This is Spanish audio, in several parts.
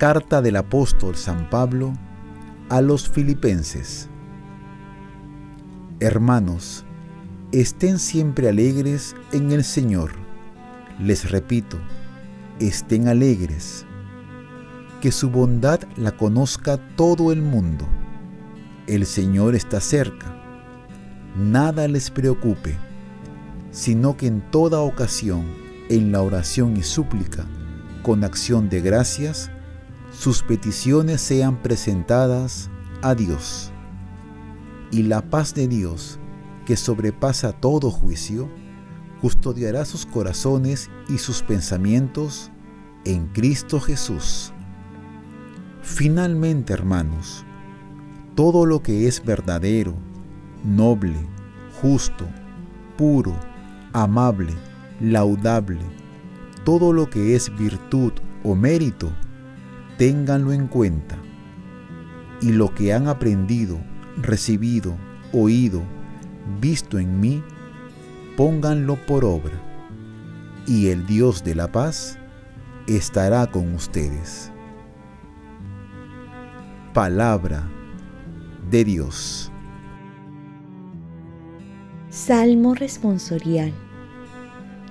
Carta del apóstol San Pablo a los filipenses. Hermanos, estén siempre alegres en el Señor. Les repito, estén alegres. Que su bondad la conozca todo el mundo. El Señor está cerca. Nada les preocupe, sino que en toda ocasión, en la oración y súplica, con acción de gracias, sus peticiones sean presentadas a Dios. Y la paz de Dios, que sobrepasa todo juicio, custodiará sus corazones y sus pensamientos en Cristo Jesús. Finalmente, hermanos, todo lo que es verdadero, noble, justo, puro, amable, laudable, todo lo que es virtud o mérito, ténganlo en cuenta. Y lo que han aprendido, recibido, oído, visto en mí, pónganlo por obra. Y el Dios de la paz estará con ustedes. Palabra Dios. Salmo responsorial.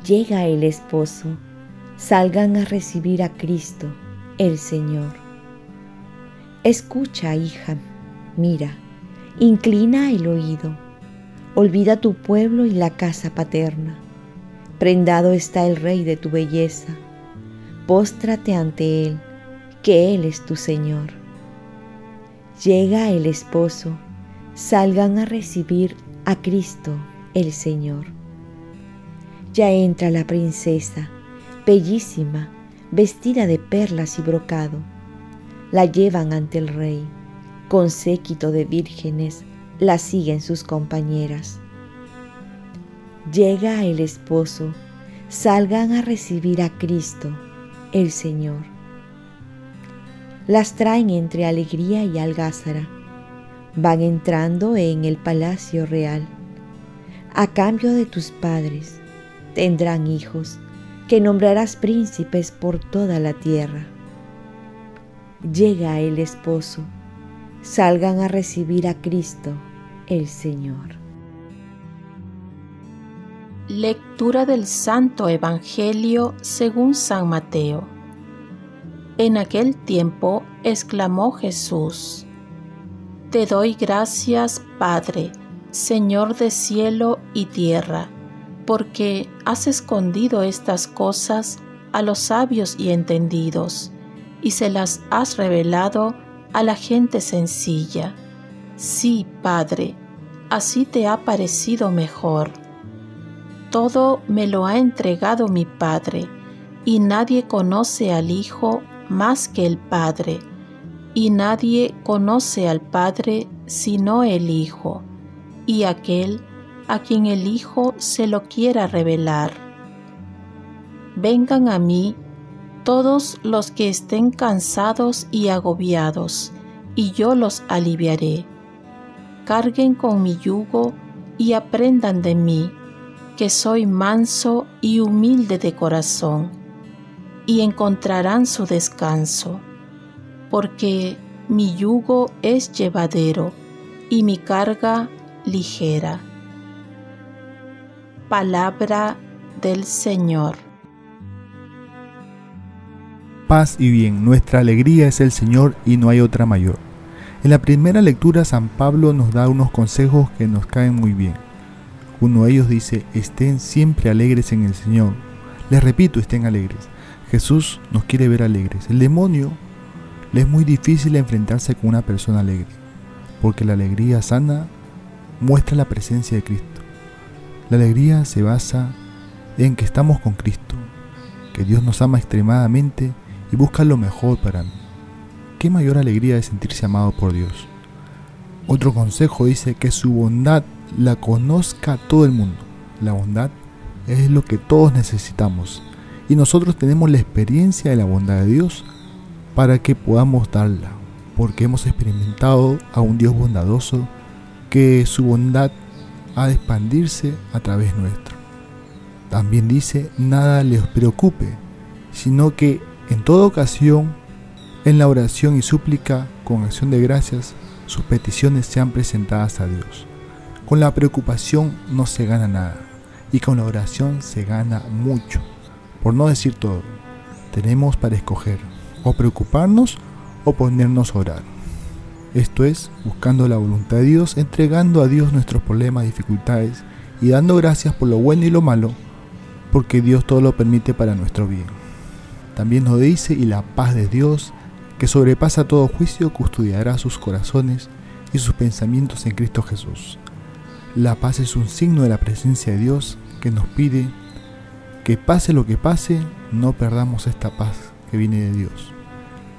Llega el esposo, salgan a recibir a Cristo el Señor. Escucha, hija, mira, inclina el oído, olvida tu pueblo y la casa paterna. Prendado está el Rey de tu belleza, póstrate ante Él, que Él es tu Señor. Llega el esposo, salgan a recibir a Cristo el Señor. Ya entra la princesa, bellísima, vestida de perlas y brocado. La llevan ante el rey. Con séquito de vírgenes la siguen sus compañeras. Llega el esposo, salgan a recibir a Cristo, el Señor. Las traen entre alegría y algázara. Van entrando en el palacio real. A cambio de tus padres tendrán hijos que nombrarás príncipes por toda la tierra. Llega el esposo, salgan a recibir a Cristo, el Señor. Lectura del Santo Evangelio según San Mateo. En aquel tiempo exclamó Jesús, Te doy gracias, Padre, Señor de cielo y tierra porque has escondido estas cosas a los sabios y entendidos, y se las has revelado a la gente sencilla. Sí, Padre, así te ha parecido mejor. Todo me lo ha entregado mi Padre, y nadie conoce al Hijo más que el Padre, y nadie conoce al Padre sino el Hijo, y aquel a quien el Hijo se lo quiera revelar. Vengan a mí todos los que estén cansados y agobiados, y yo los aliviaré. Carguen con mi yugo y aprendan de mí, que soy manso y humilde de corazón, y encontrarán su descanso, porque mi yugo es llevadero y mi carga ligera. Palabra del Señor. Paz y bien, nuestra alegría es el Señor y no hay otra mayor. En la primera lectura San Pablo nos da unos consejos que nos caen muy bien. Uno de ellos dice, estén siempre alegres en el Señor. Les repito, estén alegres. Jesús nos quiere ver alegres. El demonio le es muy difícil enfrentarse con una persona alegre, porque la alegría sana muestra la presencia de Cristo. La alegría se basa en que estamos con Cristo, que Dios nos ama extremadamente y busca lo mejor para mí. ¿Qué mayor alegría de sentirse amado por Dios? Otro consejo dice que su bondad la conozca todo el mundo. La bondad es lo que todos necesitamos y nosotros tenemos la experiencia de la bondad de Dios para que podamos darla, porque hemos experimentado a un Dios bondadoso que su bondad ha de expandirse a través nuestro. También dice, nada les preocupe, sino que en toda ocasión, en la oración y súplica, con acción de gracias, sus peticiones sean presentadas a Dios. Con la preocupación no se gana nada y con la oración se gana mucho, por no decir todo. Tenemos para escoger o preocuparnos o ponernos a orar. Esto es, buscando la voluntad de Dios, entregando a Dios nuestros problemas, dificultades y dando gracias por lo bueno y lo malo, porque Dios todo lo permite para nuestro bien. También nos dice, y la paz de Dios, que sobrepasa todo juicio, custodiará sus corazones y sus pensamientos en Cristo Jesús. La paz es un signo de la presencia de Dios que nos pide que pase lo que pase, no perdamos esta paz que viene de Dios,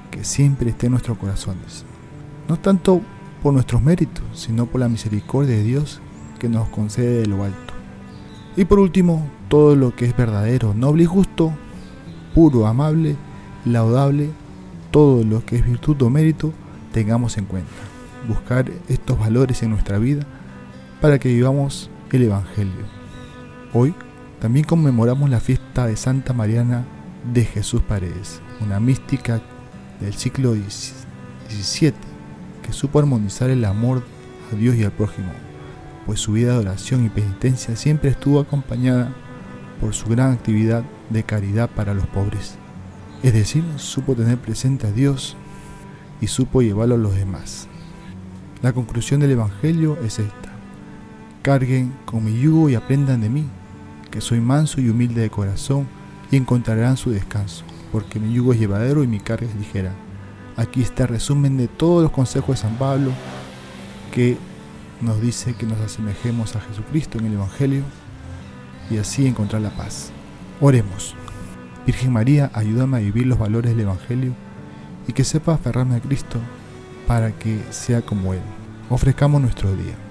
que siempre esté en nuestros corazones no tanto por nuestros méritos, sino por la misericordia de Dios que nos concede de lo alto. Y por último, todo lo que es verdadero, noble y justo, puro, amable, laudable, todo lo que es virtud o mérito, tengamos en cuenta. Buscar estos valores en nuestra vida para que vivamos el Evangelio. Hoy también conmemoramos la fiesta de Santa Mariana de Jesús Paredes, una mística del siglo XVII que supo armonizar el amor a Dios y al prójimo, pues su vida de oración y penitencia siempre estuvo acompañada por su gran actividad de caridad para los pobres. Es decir, supo tener presente a Dios y supo llevarlo a los demás. La conclusión del Evangelio es esta. Carguen con mi yugo y aprendan de mí, que soy manso y humilde de corazón, y encontrarán su descanso, porque mi yugo es llevadero y mi carga es ligera. Aquí está el resumen de todos los consejos de San Pablo que nos dice que nos asemejemos a Jesucristo en el Evangelio y así encontrar la paz. Oremos. Virgen María, ayúdame a vivir los valores del Evangelio y que sepa aferrarme a Cristo para que sea como Él. Ofrezcamos nuestro día.